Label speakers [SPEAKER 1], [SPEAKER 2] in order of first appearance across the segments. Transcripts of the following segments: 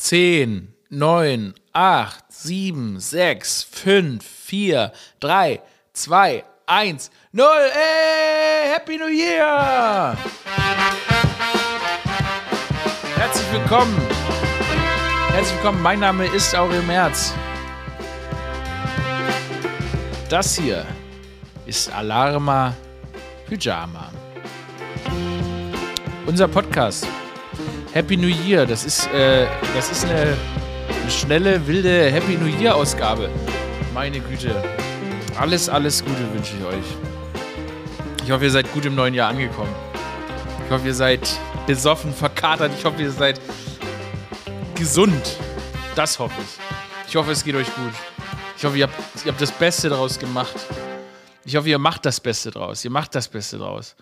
[SPEAKER 1] 10, 9, 8, 7, 6, 5, 4, 3, 2, 1, 0. Ey, Happy New Year! Herzlich willkommen. Herzlich willkommen. Mein Name ist Aurel Merz. Das hier ist Alarma Pyjama. Unser Podcast Happy New Year. Das ist, äh, das ist eine, eine schnelle, wilde Happy New Year Ausgabe. Meine Güte. Alles, alles Gute wünsche ich euch. Ich hoffe, ihr seid gut im neuen Jahr angekommen. Ich hoffe, ihr seid besoffen, verkatert. Ich hoffe, ihr seid gesund. Das hoffe ich. Ich hoffe, es geht euch gut. Ich hoffe, ihr habt, ihr habt das Beste daraus gemacht. Ich hoffe, ihr macht das Beste draus. Ihr macht das Beste draus.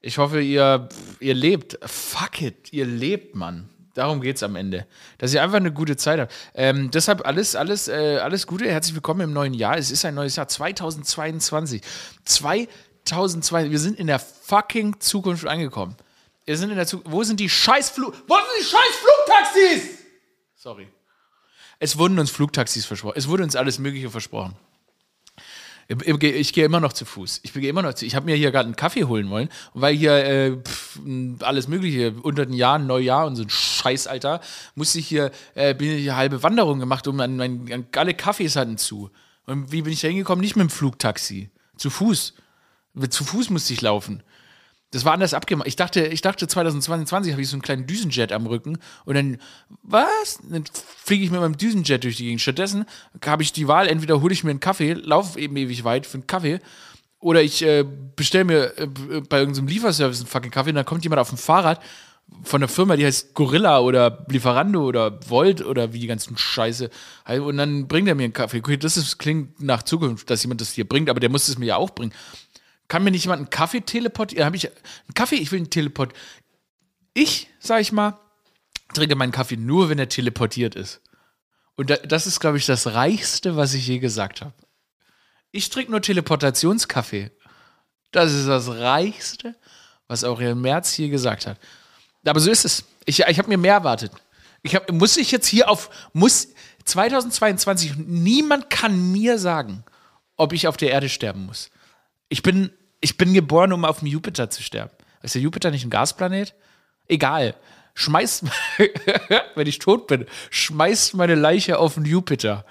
[SPEAKER 1] Ich hoffe, ihr, ihr lebt. Fuck it, ihr lebt, Mann. Darum geht es am Ende. Dass ihr einfach eine gute Zeit habt. Ähm, deshalb alles, alles, äh, alles Gute. Herzlich willkommen im neuen Jahr. Es ist ein neues Jahr 2022. 2002. Wir sind in der fucking Zukunft angekommen. Wir sind in der Zukunft. Wo sind die scheiß Flug. Wo sind die scheiß Flugtaxis? Sorry. Es wurden uns Flugtaxis versprochen. Es wurde uns alles Mögliche versprochen. Ich, gehe immer noch zu Fuß. Ich gehe immer noch zu. Ich habe mir hier gerade einen Kaffee holen wollen, weil hier äh, pff, alles Mögliche unter den Jahren, Neujahr und so ein Scheiß, Alter, musste ich hier, äh, bin ich hier halbe Wanderung gemacht, um an, an, an alle Kaffees hatten zu. Und wie bin ich da hingekommen? Nicht mit dem Flugtaxi. Zu Fuß. Zu Fuß musste ich laufen. Das war anders abgemacht. Ich dachte, ich dachte 2022 habe ich so einen kleinen Düsenjet am Rücken und dann, was? Dann fliege ich mit meinem Düsenjet durch die Gegend. Stattdessen habe ich die Wahl, entweder hole ich mir einen Kaffee, laufe eben ewig weit für einen Kaffee, oder ich äh, bestelle mir äh, bei irgendeinem Lieferservice einen fucking Kaffee und dann kommt jemand auf dem Fahrrad von der Firma, die heißt Gorilla oder Lieferando oder Volt oder wie die ganzen Scheiße. Und dann bringt er mir einen Kaffee. Okay, das ist, klingt nach Zukunft, dass jemand das hier bringt, aber der muss es mir ja auch bringen. Kann mir nicht jemand einen Kaffee teleportieren? Habe ich einen Kaffee? Ich will einen Teleport. Ich, sag ich mal, trinke meinen Kaffee nur, wenn er teleportiert ist. Und das ist, glaube ich, das Reichste, was ich je gesagt habe. Ich trinke nur Teleportationskaffee. Das ist das Reichste, was Aurel Merz hier gesagt hat. Aber so ist es. Ich, ich habe mir mehr erwartet. Ich hab, muss ich jetzt hier auf, muss 2022, niemand kann mir sagen, ob ich auf der Erde sterben muss. Ich bin ich bin geboren, um auf dem Jupiter zu sterben. Ist der Jupiter nicht ein Gasplanet? Egal. Schmeißt, wenn ich tot bin, schmeißt meine Leiche auf den Jupiter.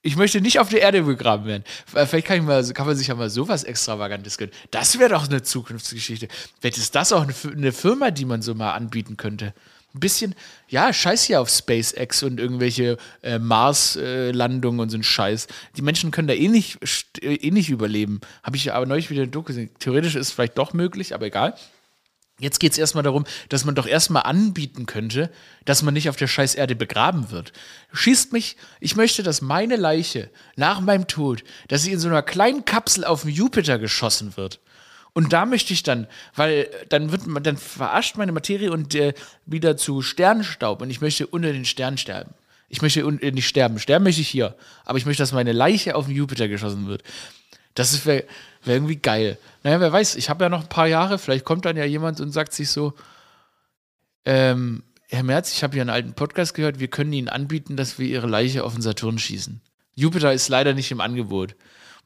[SPEAKER 1] Ich möchte nicht auf der Erde begraben werden. Vielleicht kann, mal, kann man sich ja mal sowas Extravagantes gönnen. Das wäre doch eine Zukunftsgeschichte. Vielleicht ist das auch eine Firma, die man so mal anbieten könnte ein bisschen, ja, scheiß hier auf SpaceX und irgendwelche äh, Mars-Landungen äh, und so ein Scheiß. Die Menschen können da eh nicht, äh, eh nicht überleben. Habe ich aber neulich wieder in Doku gesehen. Theoretisch ist es vielleicht doch möglich, aber egal. Jetzt geht es erstmal darum, dass man doch erstmal anbieten könnte, dass man nicht auf der scheiß Erde begraben wird. Schießt mich, ich möchte, dass meine Leiche nach meinem Tod, dass sie in so einer kleinen Kapsel auf den Jupiter geschossen wird. Und da möchte ich dann, weil dann wird man, dann verarscht meine Materie und äh, wieder zu Sternenstaub und ich möchte unter den Sternen sterben. Ich möchte äh, nicht sterben. Sterben möchte ich hier. Aber ich möchte, dass meine Leiche auf den Jupiter geschossen wird. Das wäre wär irgendwie geil. Naja, wer weiß, ich habe ja noch ein paar Jahre, vielleicht kommt dann ja jemand und sagt sich so, ähm, Herr Merz, ich habe hier einen alten Podcast gehört, wir können Ihnen anbieten, dass wir Ihre Leiche auf den Saturn schießen. Jupiter ist leider nicht im Angebot.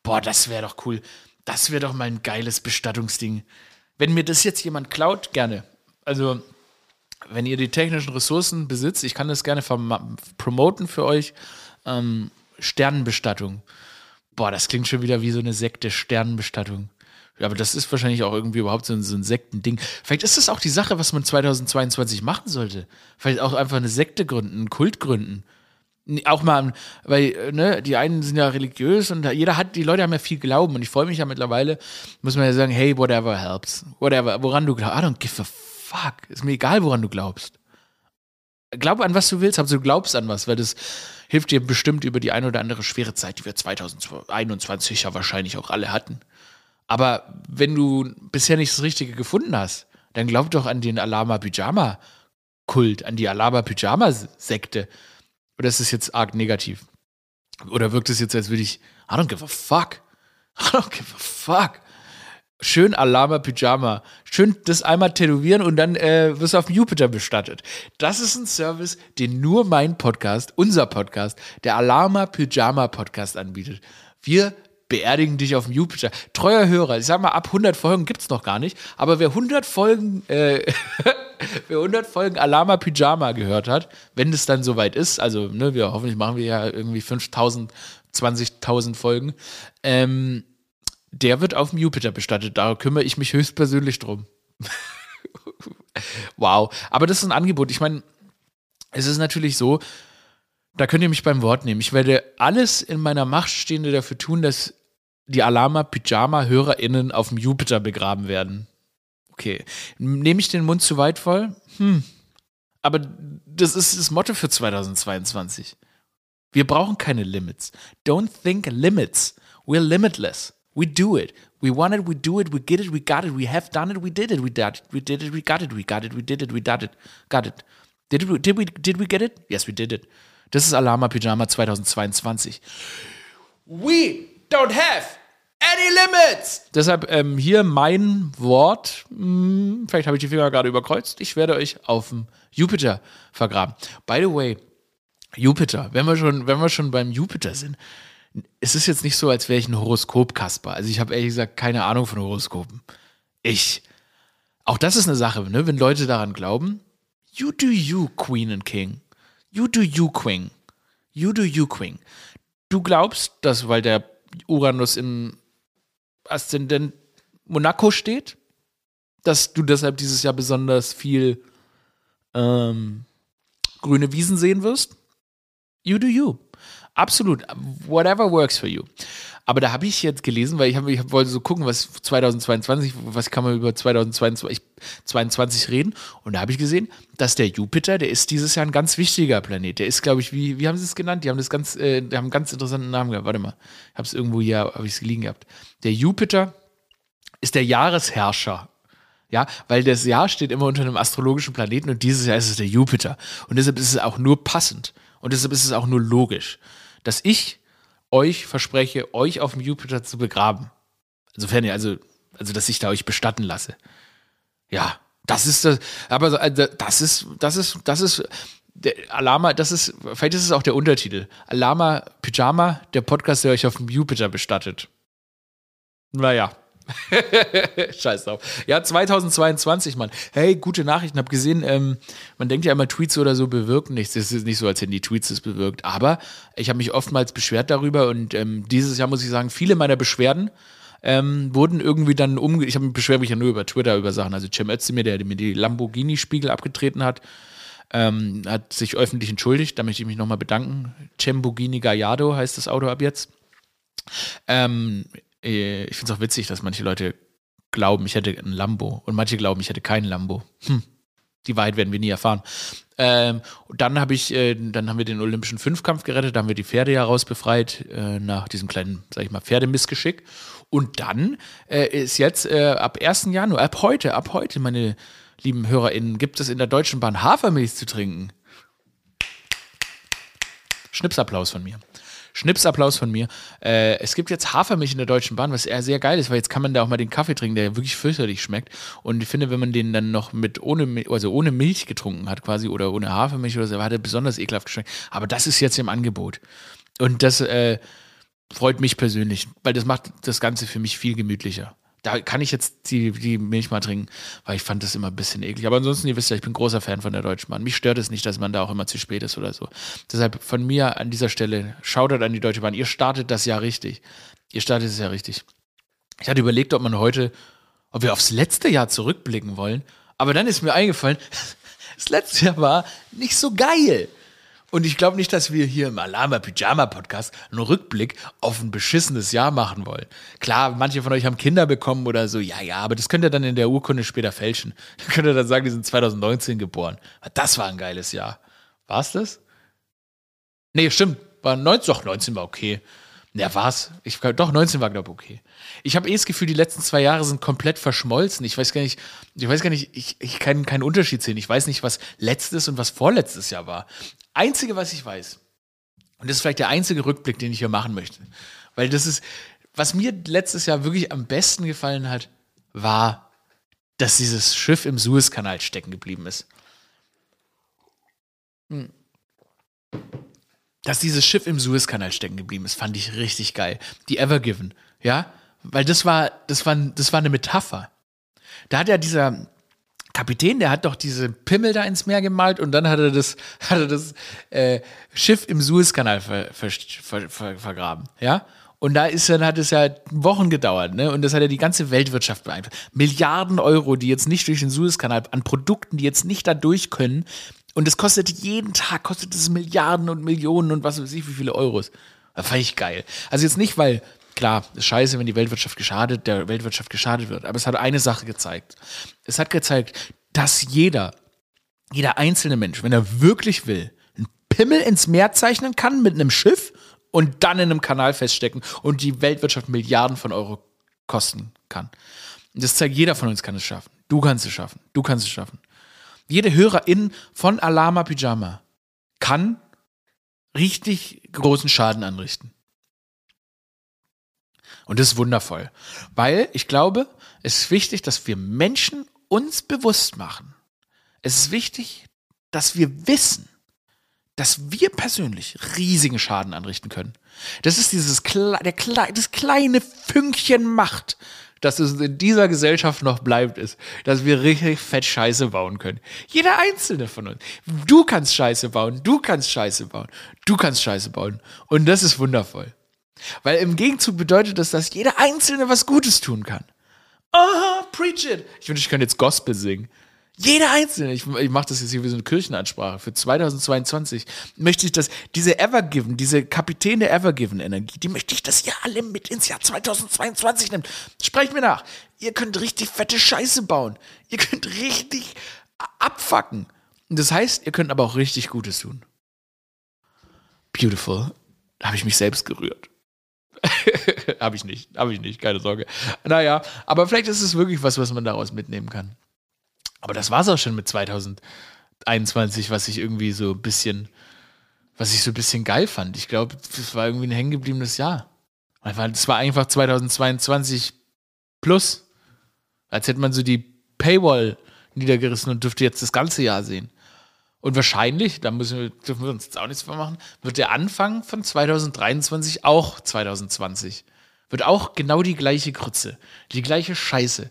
[SPEAKER 1] Boah, das wäre doch cool. Das wäre doch mal ein geiles Bestattungsding. Wenn mir das jetzt jemand klaut, gerne. Also, wenn ihr die technischen Ressourcen besitzt, ich kann das gerne promoten für euch. Ähm, Sternenbestattung. Boah, das klingt schon wieder wie so eine Sekte, Sternenbestattung. Aber das ist wahrscheinlich auch irgendwie überhaupt so ein, so ein Sektending. Vielleicht ist das auch die Sache, was man 2022 machen sollte. Vielleicht auch einfach eine Sekte gründen, einen Kult gründen. Auch mal, weil, äh, ne, die einen sind ja religiös und jeder hat, die Leute haben ja viel Glauben und ich freue mich ja mittlerweile, muss man ja sagen, hey, whatever helps. Whatever, woran du glaubst. I don't give a fuck. Ist mir egal, woran du glaubst. Glaub an, was du willst, aber du glaubst an was, weil das hilft dir bestimmt über die eine oder andere schwere Zeit, die wir 2021 ja wahrscheinlich auch alle hatten. Aber wenn du bisher nicht das Richtige gefunden hast, dann glaub doch an den Alama Pyjama Kult, an die Alama Pyjama Sekte oder ist es jetzt arg negativ? Oder wirkt es jetzt, als würde ich, I don't give a fuck. I don't give a fuck. Schön Alama Pyjama. Schön das einmal tätowieren und dann äh, wirst du auf dem Jupiter bestattet. Das ist ein Service, den nur mein Podcast, unser Podcast, der Alama Pyjama Podcast anbietet. Wir beerdigen dich auf dem Jupiter. Treuer Hörer, ich sag mal, ab 100 Folgen gibt es noch gar nicht, aber wer 100 Folgen, äh, wer 100 Folgen Alama Pyjama gehört hat, wenn es dann soweit ist, also, ne, wir hoffentlich machen wir ja irgendwie 5000, 20.000 Folgen, ähm, der wird auf dem Jupiter bestattet. Da kümmere ich mich höchstpersönlich drum. wow. Aber das ist ein Angebot. Ich meine, es ist natürlich so, da könnt ihr mich beim Wort nehmen. Ich werde alles in meiner Macht Stehende dafür tun, dass die Alama Pyjama HörerInnen auf dem Jupiter begraben werden. Okay. Nehme ich den Mund zu weit voll? Hm. Aber das ist das Motto für 2022. Wir brauchen keine Limits. Don't think limits. We're limitless. We do it. We want it, we do it, we get it, we got it, we have done it, we did it, we did it, we did it, we got it, we got it, we did it, we did it, got it. Did we, did we, did we get it? Yes, we did it. Das ist Alama Pyjama 2022. We don't have any limits. Deshalb ähm, hier mein Wort. Hm, vielleicht habe ich die Finger gerade überkreuzt. Ich werde euch auf dem Jupiter vergraben. By the way, Jupiter, wenn wir schon, wenn wir schon beim Jupiter sind, es ist jetzt nicht so, als wäre ich ein Horoskop-Kasper. Also ich habe ehrlich gesagt keine Ahnung von Horoskopen. Ich. Auch das ist eine Sache, ne? wenn Leute daran glauben. You do you, Queen and King. You do you, Queen. You do you, Queen. Du glaubst, dass, weil der Uranus in Aszendent Monaco steht, dass du deshalb dieses Jahr besonders viel ähm, grüne Wiesen sehen wirst? You do you. Absolut. Whatever works for you. Aber da habe ich jetzt gelesen, weil ich, hab, ich wollte so gucken, was 2022, was kann man über 2022 22 reden. Und da habe ich gesehen, dass der Jupiter, der ist dieses Jahr ein ganz wichtiger Planet. Der ist, glaube ich, wie, wie haben sie es genannt? Die haben das ganz, äh, die haben einen ganz interessanten Namen gehabt. Warte mal, ich habe es irgendwo hier, habe ich es liegen gehabt. Der Jupiter ist der Jahresherrscher ja, weil das Jahr steht immer unter einem astrologischen Planeten und dieses Jahr ist es der Jupiter. Und deshalb ist es auch nur passend. Und deshalb ist es auch nur logisch dass ich euch verspreche, euch auf dem Jupiter zu begraben. Insofern, also, also, dass ich da euch bestatten lasse. Ja, das ist das, aber also, das ist, das ist, das ist, der Alama, das ist, vielleicht ist es auch der Untertitel. Alama Pyjama, der Podcast, der euch auf dem Jupiter bestattet. Naja. Scheiß drauf. Ja, 2022, Mann. Hey, gute Nachrichten. Hab gesehen, ähm, man denkt ja immer, Tweets oder so bewirken nichts. Es ist nicht so, als hätten die Tweets es bewirkt. Aber ich habe mich oftmals beschwert darüber und ähm, dieses Jahr muss ich sagen, viele meiner Beschwerden ähm, wurden irgendwie dann umge... Ich habe mich ja nur über Twitter über Sachen. Also Cem Özdemir, der mir die Lamborghini-Spiegel abgetreten hat, ähm, hat sich öffentlich entschuldigt. Da möchte ich mich nochmal bedanken. Cembogini Gallardo heißt das Auto ab jetzt. Ähm, äh, ich finde es auch witzig, dass manche Leute glauben, ich hätte ein Lambo und manche glauben, ich hätte kein Lambo. Hm. Die Wahrheit werden wir nie erfahren. Ähm, und dann habe ich, äh, dann haben wir den Olympischen Fünfkampf gerettet, da haben wir die Pferde ja rausbefreit äh, nach diesem kleinen, sag ich mal, Pferdemissgeschick. Und dann äh, ist jetzt äh, ab 1. Januar, ab heute, ab heute, meine lieben HörerInnen, gibt es in der Deutschen Bahn Hafermilch zu trinken. Schnipsapplaus von mir. Schnipsapplaus von mir. Äh, es gibt jetzt Hafermilch in der Deutschen Bahn, was eher sehr geil ist, weil jetzt kann man da auch mal den Kaffee trinken, der wirklich fürchterlich schmeckt. Und ich finde, wenn man den dann noch mit ohne, also ohne Milch getrunken hat, quasi, oder ohne Hafermilch oder so, hat er besonders ekelhaft geschmeckt. Aber das ist jetzt im Angebot. Und das äh, freut mich persönlich, weil das macht das Ganze für mich viel gemütlicher da kann ich jetzt die, die Milch mal trinken, weil ich fand das immer ein bisschen eklig. Aber ansonsten, ihr wisst ja, ich bin großer Fan von der Deutschen Bahn. Mich stört es nicht, dass man da auch immer zu spät ist oder so. Deshalb von mir an dieser Stelle, Shoutout an die Deutsche Bahn. Ihr startet das Jahr richtig. Ihr startet es ja richtig. Ich hatte überlegt, ob man heute, ob wir aufs letzte Jahr zurückblicken wollen. Aber dann ist mir eingefallen, das letzte Jahr war nicht so geil. Und ich glaube nicht, dass wir hier im Alama Pyjama Podcast einen Rückblick auf ein beschissenes Jahr machen wollen. Klar, manche von euch haben Kinder bekommen oder so. Ja, ja, aber das könnt ihr dann in der Urkunde später fälschen. Dann könnt ihr dann sagen, die sind 2019 geboren. Das war ein geiles Jahr. War es das? Nee, stimmt. War 19, doch, 19 war okay. Ja, war's. Ich, doch, 19 war, glaube ich, okay. Ich habe eh das Gefühl, die letzten zwei Jahre sind komplett verschmolzen. Ich weiß gar nicht, ich weiß gar nicht, ich, ich kann keinen Unterschied sehen. Ich weiß nicht, was letztes und was vorletztes Jahr war. Einzige, was ich weiß, und das ist vielleicht der einzige Rückblick, den ich hier machen möchte, weil das ist, was mir letztes Jahr wirklich am besten gefallen hat, war, dass dieses Schiff im Suezkanal stecken geblieben ist. Hm. Dass dieses Schiff im Suezkanal stecken geblieben ist, fand ich richtig geil. Die Evergiven, ja, weil das war, das war, das war eine Metapher. Da hat ja dieser Kapitän, der hat doch diese Pimmel da ins Meer gemalt und dann hat er das, hat er das äh, Schiff im Suezkanal ver, ver, ver, vergraben, ja. Und da ist dann hat es ja Wochen gedauert, ne? Und das hat ja die ganze Weltwirtschaft beeinflusst. Milliarden Euro, die jetzt nicht durch den Suezkanal an Produkten, die jetzt nicht da durch können. Und es kostet jeden Tag, kostet es Milliarden und Millionen und was weiß ich, wie viele Euros. Das fand ich geil. Also jetzt nicht, weil, klar, ist scheiße, wenn die Weltwirtschaft geschadet, der Weltwirtschaft geschadet wird. Aber es hat eine Sache gezeigt. Es hat gezeigt, dass jeder, jeder einzelne Mensch, wenn er wirklich will, einen Pimmel ins Meer zeichnen kann mit einem Schiff und dann in einem Kanal feststecken und die Weltwirtschaft Milliarden von Euro kosten kann. Und das zeigt, jeder von uns kann es schaffen. Du kannst es schaffen. Du kannst es schaffen. Jede Hörerin von Alama Pyjama kann richtig großen Schaden anrichten. Und das ist wundervoll. Weil ich glaube, es ist wichtig, dass wir Menschen uns bewusst machen. Es ist wichtig, dass wir wissen, dass wir persönlich riesigen Schaden anrichten können. Das ist dieses Kle der Kle das kleine Fünkchen Macht, dass es in dieser Gesellschaft noch bleibt, ist, dass wir richtig fett Scheiße bauen können. Jeder einzelne von uns. Du kannst Scheiße bauen, du kannst Scheiße bauen, du kannst Scheiße bauen. Und das ist wundervoll. Weil im Gegenzug bedeutet das, dass jeder Einzelne was Gutes tun kann. Oh, preach it. Ich wünsche, ich könnte jetzt Gospel singen. Jeder Einzelne, ich, ich mache das jetzt hier wie so eine Kirchenansprache für 2022, möchte ich, dass diese Evergiven, diese Kapitän der Evergiven-Energie, die möchte ich, dass ihr alle mit ins Jahr 2022 nimmt. Sprecht mir nach. Ihr könnt richtig fette Scheiße bauen. Ihr könnt richtig abfacken. Das heißt, ihr könnt aber auch richtig Gutes tun. Beautiful. Da habe ich mich selbst gerührt. habe ich nicht, habe ich nicht, keine Sorge. Naja, aber vielleicht ist es wirklich was, was man daraus mitnehmen kann. Aber das war es auch schon mit 2021, was ich irgendwie so ein bisschen, was ich so ein bisschen geil fand. Ich glaube, das war irgendwie ein hängengebliebenes Jahr. Es war einfach 2022 plus. Als hätte man so die Paywall niedergerissen und dürfte jetzt das ganze Jahr sehen. Und wahrscheinlich, da müssen wir, dürfen wir uns jetzt auch nichts vormachen, wird der Anfang von 2023 auch 2020. Wird auch genau die gleiche Krütze, die gleiche Scheiße.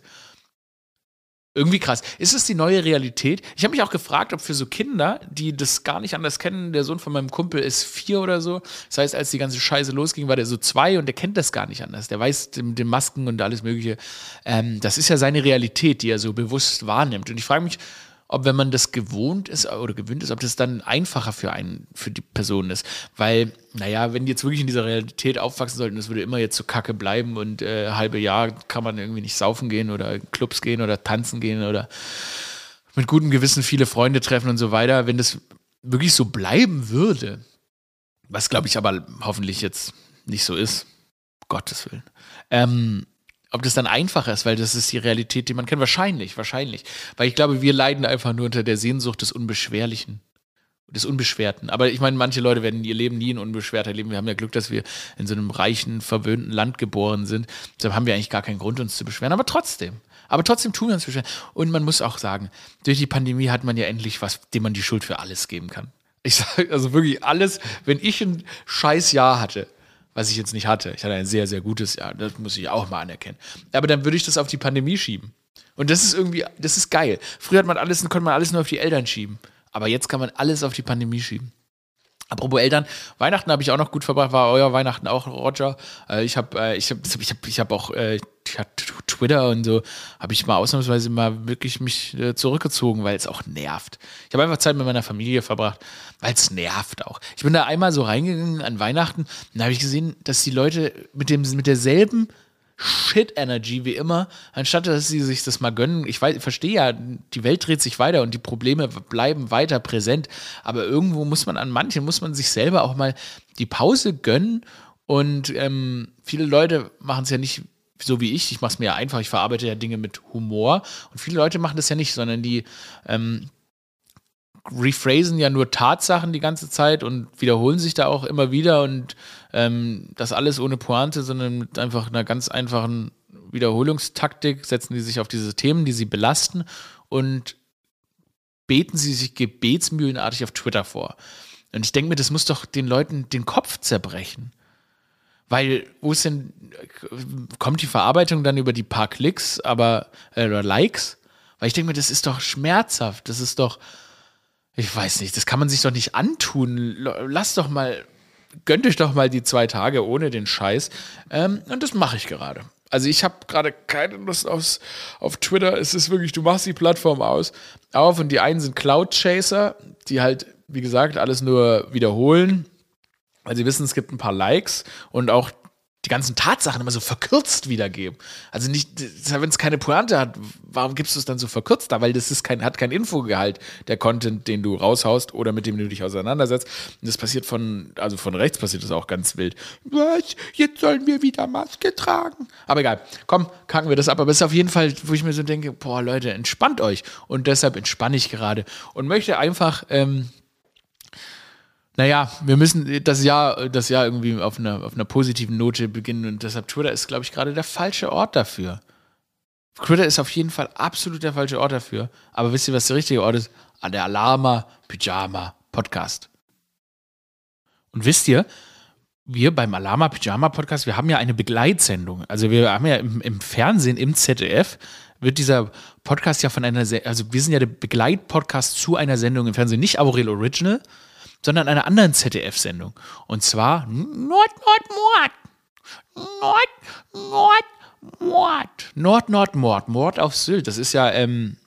[SPEAKER 1] Irgendwie krass. Ist es die neue Realität? Ich habe mich auch gefragt, ob für so Kinder, die das gar nicht anders kennen, der Sohn von meinem Kumpel ist vier oder so. Das heißt, als die ganze Scheiße losging, war der so zwei und der kennt das gar nicht anders. Der weiß mit den Masken und alles Mögliche. Ähm, das ist ja seine Realität, die er so bewusst wahrnimmt. Und ich frage mich, ob wenn man das gewohnt ist oder gewöhnt ist, ob das dann einfacher für einen, für die Person ist. Weil, naja, wenn die jetzt wirklich in dieser Realität aufwachsen sollten, das würde immer jetzt so kacke bleiben und äh, halbe Jahr kann man irgendwie nicht saufen gehen oder Clubs gehen oder tanzen gehen oder mit gutem Gewissen viele Freunde treffen und so weiter. Wenn das wirklich so bleiben würde, was glaube ich aber hoffentlich jetzt nicht so ist, Gottes Willen, ähm, ob das dann einfacher ist, weil das ist die Realität, die man kennt. Wahrscheinlich, wahrscheinlich. Weil ich glaube, wir leiden einfach nur unter der Sehnsucht des Unbeschwerlichen, des Unbeschwerten. Aber ich meine, manche Leute werden ihr Leben nie ein unbeschwerter leben. Wir haben ja Glück, dass wir in so einem reichen, verwöhnten Land geboren sind. Deshalb haben wir eigentlich gar keinen Grund, uns zu beschweren. Aber trotzdem. Aber trotzdem tun wir uns beschweren. Und man muss auch sagen, durch die Pandemie hat man ja endlich was, dem man die Schuld für alles geben kann. Ich sage also wirklich alles, wenn ich ein scheiß Jahr hatte, was ich jetzt nicht hatte. Ich hatte ein sehr, sehr gutes Jahr, das muss ich auch mal anerkennen. Aber dann würde ich das auf die Pandemie schieben. Und das ist irgendwie, das ist geil. Früher hat man alles, konnte man alles nur auf die Eltern schieben. Aber jetzt kann man alles auf die Pandemie schieben. Apropos Eltern, Weihnachten habe ich auch noch gut verbracht, war euer Weihnachten auch, Roger. Äh, ich habe äh, ich hab, ich hab, ich hab auch äh, Twitter und so, habe ich mal ausnahmsweise mal wirklich mich äh, zurückgezogen, weil es auch nervt. Ich habe einfach Zeit mit meiner Familie verbracht, weil es nervt auch. Ich bin da einmal so reingegangen an Weihnachten, und habe ich gesehen, dass die Leute mit, dem, mit derselben Shit-Energy wie immer, anstatt dass sie sich das mal gönnen. Ich weiß, verstehe ja, die Welt dreht sich weiter und die Probleme bleiben weiter präsent. Aber irgendwo muss man an manchen, muss man sich selber auch mal die Pause gönnen. Und ähm, viele Leute machen es ja nicht so wie ich. Ich mache es mir ja einfach. Ich verarbeite ja Dinge mit Humor. Und viele Leute machen das ja nicht, sondern die ähm, rephrasen ja nur Tatsachen die ganze Zeit und wiederholen sich da auch immer wieder und ähm, das alles ohne Pointe, sondern mit einfach einer ganz einfachen Wiederholungstaktik setzen die sich auf diese Themen, die sie belasten und beten sie sich gebetsmühlenartig auf Twitter vor. Und ich denke mir, das muss doch den Leuten den Kopf zerbrechen. Weil, wo ist denn, kommt die Verarbeitung dann über die paar Klicks, aber, äh, oder Likes? Weil ich denke mir, das ist doch schmerzhaft. Das ist doch, ich weiß nicht, das kann man sich doch nicht antun. Lass doch mal, gönnt euch doch mal die zwei Tage ohne den Scheiß. Ähm, und das mache ich gerade. Also ich habe gerade keine Lust aufs, auf Twitter. Es ist wirklich, du machst die Plattform aus, auf und die einen sind Cloud Chaser, die halt, wie gesagt, alles nur wiederholen weil sie wissen, es gibt ein paar Likes und auch die ganzen Tatsachen immer so verkürzt wiedergeben. Also nicht, wenn es keine Pointe hat, warum gibst du es dann so verkürzt da? Weil das ist kein, hat kein Infogehalt, der Content, den du raushaust oder mit dem du dich auseinandersetzt. Und das passiert von, also von rechts passiert das auch ganz wild. Was? Jetzt sollen wir wieder Maske tragen. Aber egal. Komm, kacken wir das ab. Aber es ist auf jeden Fall, wo ich mir so denke, boah, Leute, entspannt euch. Und deshalb entspanne ich gerade und möchte einfach ähm, naja, wir müssen das Jahr, das Jahr irgendwie auf einer, auf einer positiven Note beginnen und deshalb Twitter ist, glaube ich, gerade der falsche Ort dafür. Twitter ist auf jeden Fall absolut der falsche Ort dafür. Aber wisst ihr, was der richtige Ort ist? An der Alarma Pyjama Podcast. Und wisst ihr, wir beim Alama Pyjama Podcast, wir haben ja eine Begleitsendung. Also wir haben ja im, im, Fernsehen, im ZDF, wird dieser Podcast ja von einer, also wir sind ja der Begleitpodcast zu einer Sendung im Fernsehen, nicht Aurel Original, sondern einer anderen ZDF-Sendung. Und zwar Nord, Nord, Mord. Nord, Nord, Mord. Nord, Nord, Mord. Mord auf Sylt. Das ist ja, ähm,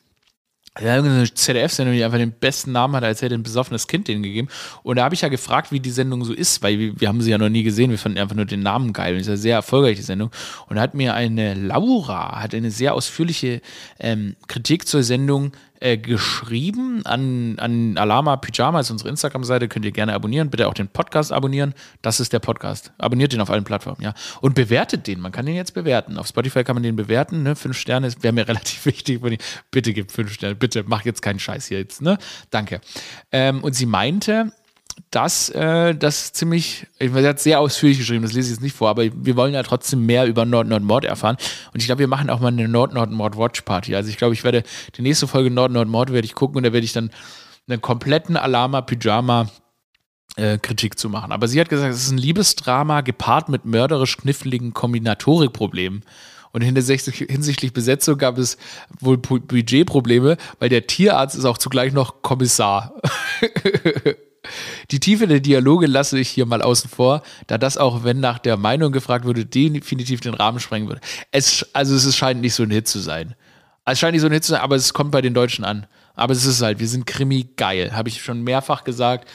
[SPEAKER 1] ja, eine ZDF-Sendung, die einfach den besten Namen hat, als hätte ein besoffenes Kind den gegeben. Und da habe ich ja gefragt, wie die Sendung so ist, weil wir, haben sie ja noch nie gesehen. Wir fanden einfach nur den Namen geil. Und ist ja sehr erfolgreich, die Sendung. Und da hat mir eine Laura, hat eine sehr ausführliche ähm, Kritik zur Sendung äh, geschrieben an, an Alama Pyjama, ist unsere Instagram-Seite, könnt ihr gerne abonnieren. Bitte auch den Podcast abonnieren. Das ist der Podcast. Abonniert den auf allen Plattformen, ja. Und bewertet den. Man kann den jetzt bewerten. Auf Spotify kann man den bewerten. Ne? Fünf Sterne wäre mir relativ wichtig. Bitte gebt fünf Sterne. Bitte mach jetzt keinen Scheiß hier jetzt. Ne? Danke. Ähm, und sie meinte, dass äh, das ziemlich, ich sie hat sehr ausführlich geschrieben, das lese ich jetzt nicht vor, aber wir wollen ja trotzdem mehr über Nord-Nord-Mord erfahren. Und ich glaube, wir machen auch mal eine Nord-Nord-Mord-Watch-Party. Also ich glaube, ich werde die nächste Folge Nord-Nord-Mord werde ich gucken und da werde ich dann einen kompletten Alama-Pyjama äh, Kritik zu machen. Aber sie hat gesagt, es ist ein Liebesdrama gepaart mit mörderisch kniffligen Kombinatorikproblemen. Und hinsichtlich Besetzung gab es wohl Budgetprobleme, weil der Tierarzt ist auch zugleich noch Kommissar. Die Tiefe der Dialoge lasse ich hier mal außen vor, da das auch, wenn nach der Meinung gefragt würde, definitiv den Rahmen sprengen würde. Es, also es scheint nicht so ein Hit zu sein. Es scheint nicht so ein Hit zu sein, aber es kommt bei den Deutschen an. Aber es ist halt, wir sind Krimi geil, habe ich schon mehrfach gesagt.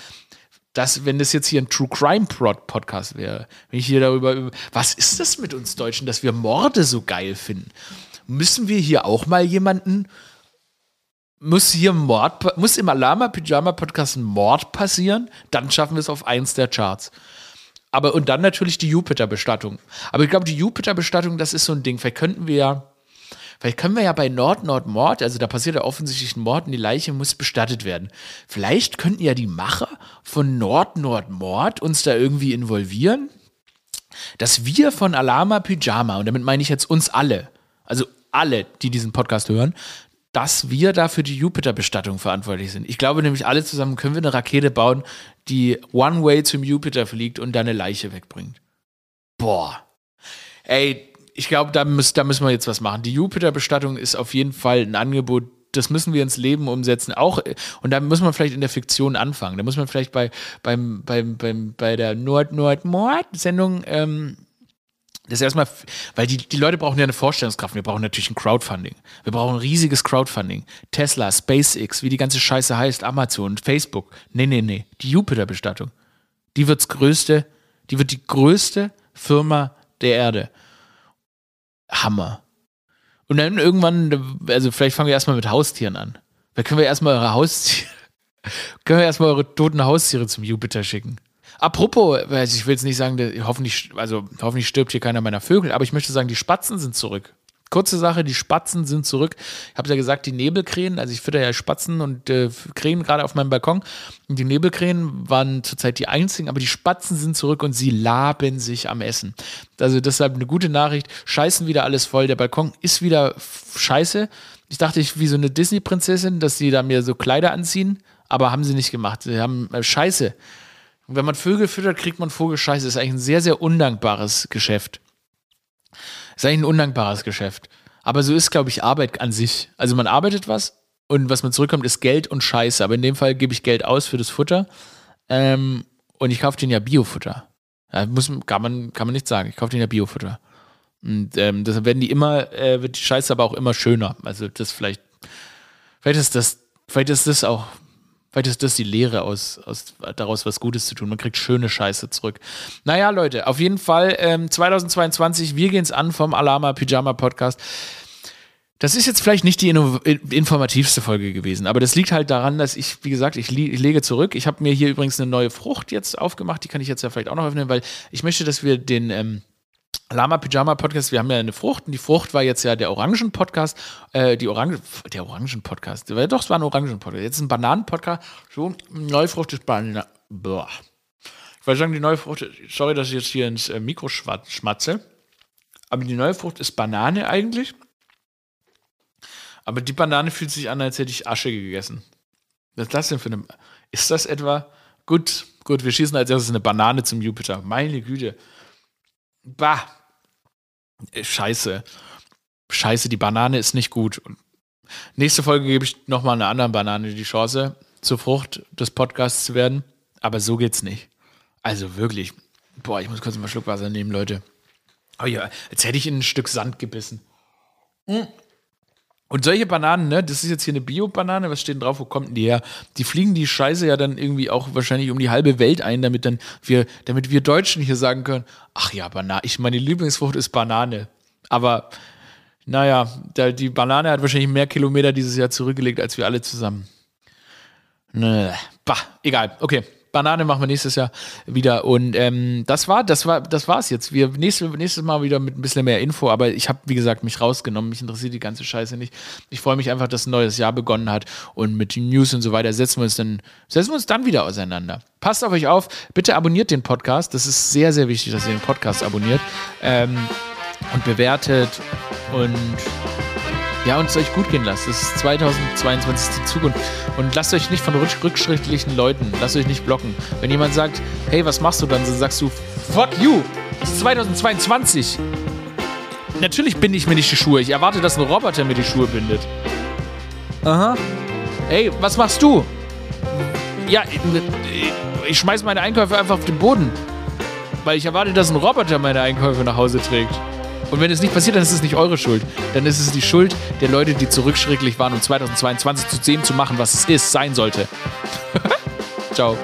[SPEAKER 1] Dass, wenn das jetzt hier ein True Crime Podcast wäre, wenn ich hier darüber, was ist das mit uns Deutschen, dass wir Morde so geil finden? Müssen wir hier auch mal jemanden muss hier Mord, muss im Alama Pyjama Podcast ein Mord passieren, dann schaffen wir es auf eins der Charts. Aber und dann natürlich die Jupiter-Bestattung. Aber ich glaube, die Jupiter-Bestattung, das ist so ein Ding. Vielleicht könnten wir ja, vielleicht können wir ja bei Nord-Nord-Mord, also da passiert ja offensichtlich ein Mord und die Leiche muss bestattet werden. Vielleicht könnten ja die Macher von Nord-Nord-Mord uns da irgendwie involvieren, dass wir von Alama Pyjama, und damit meine ich jetzt uns alle, also alle, die diesen Podcast hören, dass wir da für die Jupiter-Bestattung verantwortlich sind. Ich glaube nämlich, alle zusammen können wir eine Rakete bauen, die One-Way zum Jupiter fliegt und da eine Leiche wegbringt. Boah. Ey, ich glaube, da, müß, da müssen wir jetzt was machen. Die Jupiter-Bestattung ist auf jeden Fall ein Angebot, das müssen wir ins Leben umsetzen. Auch, und da muss man vielleicht in der Fiktion anfangen. Da muss man vielleicht bei, beim, beim, beim, bei der Nord-Nord-Mord-Sendung ähm, das ist erstmal, weil die, die Leute brauchen ja eine Vorstellungskraft. Wir brauchen natürlich ein Crowdfunding. Wir brauchen ein riesiges Crowdfunding. Tesla, SpaceX, wie die ganze Scheiße heißt, Amazon, Facebook. Nee, nee, nee. Die Jupiter-Bestattung. Die wird's größte, die wird die größte Firma der Erde. Hammer. Und dann irgendwann, also vielleicht fangen wir erstmal mit Haustieren an. Dann können wir erstmal eure Haustiere, können wir erstmal eure toten Haustiere zum Jupiter schicken. Apropos, ich will jetzt nicht sagen, hoffentlich, also hoffentlich stirbt hier keiner meiner Vögel, aber ich möchte sagen, die Spatzen sind zurück. Kurze Sache, die Spatzen sind zurück. Ich habe ja gesagt, die Nebelkrähen, also ich fütter ja Spatzen und äh, Krähen gerade auf meinem Balkon. Und die Nebelkrähen waren zurzeit die einzigen, aber die Spatzen sind zurück und sie laben sich am Essen. Also deshalb eine gute Nachricht. Scheißen wieder alles voll. Der Balkon ist wieder scheiße. Ich dachte, ich wie so eine Disney-Prinzessin, dass sie da mir so Kleider anziehen, aber haben sie nicht gemacht. Sie haben äh, Scheiße. Und wenn man Vögel füttert, kriegt man Vogelscheiße. Das ist eigentlich ein sehr, sehr undankbares Geschäft. Ist eigentlich ein undankbares Geschäft. Aber so ist, glaube ich, Arbeit an sich. Also man arbeitet was und was man zurückkommt, ist Geld und Scheiße. Aber in dem Fall gebe ich Geld aus für das Futter. Ähm, und ich kaufe den ja Biofutter. Ja, muss, kann, man, kann man nicht sagen. Ich kaufe den ja Biofutter. Und ähm, deshalb werden die immer, äh, wird die Scheiße aber auch immer schöner. Also das vielleicht, vielleicht ist das, vielleicht ist das auch Vielleicht ist das die Lehre aus, aus daraus was Gutes zu tun. Man kriegt schöne Scheiße zurück. Naja, Leute, auf jeden Fall ähm, 2022, wir gehen es an vom Alama Pyjama Podcast. Das ist jetzt vielleicht nicht die informativste Folge gewesen, aber das liegt halt daran, dass ich, wie gesagt, ich, ich lege zurück. Ich habe mir hier übrigens eine neue Frucht jetzt aufgemacht, die kann ich jetzt ja vielleicht auch noch öffnen, weil ich möchte, dass wir den ähm, Lama Pyjama Podcast, wir haben ja eine Frucht und die Frucht war jetzt ja der Orangen Podcast, äh, die Orange, der Orangen Podcast, doch, es war ein Orangen Podcast, jetzt ein Bananen Podcast, so, neue Frucht ist Banane, boah. Ich wollte sagen, die neue Frucht, sorry, dass ich jetzt hier ins äh, Mikro schmatze, aber die neue Frucht ist Banane eigentlich, aber die Banane fühlt sich an, als hätte ich Asche gegessen. Was ist das denn für eine, ist das etwa, gut, gut, wir schießen als erstes eine Banane zum Jupiter, meine Güte. Bah. Scheiße. Scheiße, die Banane ist nicht gut. nächste Folge gebe ich nochmal einer anderen Banane die Chance, zur Frucht des Podcasts zu werden. Aber so geht's nicht. Also wirklich. Boah, ich muss kurz mal Schluck Wasser nehmen, Leute. Oh ja, als hätte ich in ein Stück Sand gebissen. Hm. Und solche Bananen, ne, das ist jetzt hier eine Bio-Banane, was steht denn drauf, wo kommt die her? Die fliegen die Scheiße ja dann irgendwie auch wahrscheinlich um die halbe Welt ein, damit dann wir, damit wir Deutschen hier sagen können, ach ja, Banane, ich meine Lieblingsfrucht ist Banane. Aber naja, da, die Banane hat wahrscheinlich mehr Kilometer dieses Jahr zurückgelegt als wir alle zusammen. Ne, bah, egal, okay. Banane machen wir nächstes Jahr wieder. Und ähm, das war, das war, das war's jetzt. Wir nächste, nächstes Mal wieder mit ein bisschen mehr Info, aber ich habe, wie gesagt, mich rausgenommen. Mich interessiert die ganze Scheiße nicht. Ich freue mich einfach, dass ein neues Jahr begonnen hat und mit den News und so weiter setzen wir uns dann, setzen wir uns dann wieder auseinander. Passt auf euch auf, bitte abonniert den Podcast. Das ist sehr, sehr wichtig, dass ihr den Podcast abonniert ähm, und bewertet und ja, und es euch gut gehen lasst. Es ist 2022 die Zukunft. Und lasst euch nicht von rückschrittlichen Leuten, lasst euch nicht blocken. Wenn jemand sagt, hey, was machst du dann? Dann sagst du, fuck you, es ist 2022. Natürlich binde ich mir nicht die Schuhe. Ich erwarte, dass ein Roboter mir die Schuhe bindet. Aha. Hey, was machst du? Ja, ich schmeiß meine Einkäufe einfach auf den Boden. Weil ich erwarte, dass ein Roboter meine Einkäufe nach Hause trägt. Und wenn es nicht passiert, dann ist es nicht eure Schuld. Dann ist es die Schuld der Leute, die zurückschrecklich waren, um 2022 zu sehen zu machen, was es ist, sein sollte. Ciao.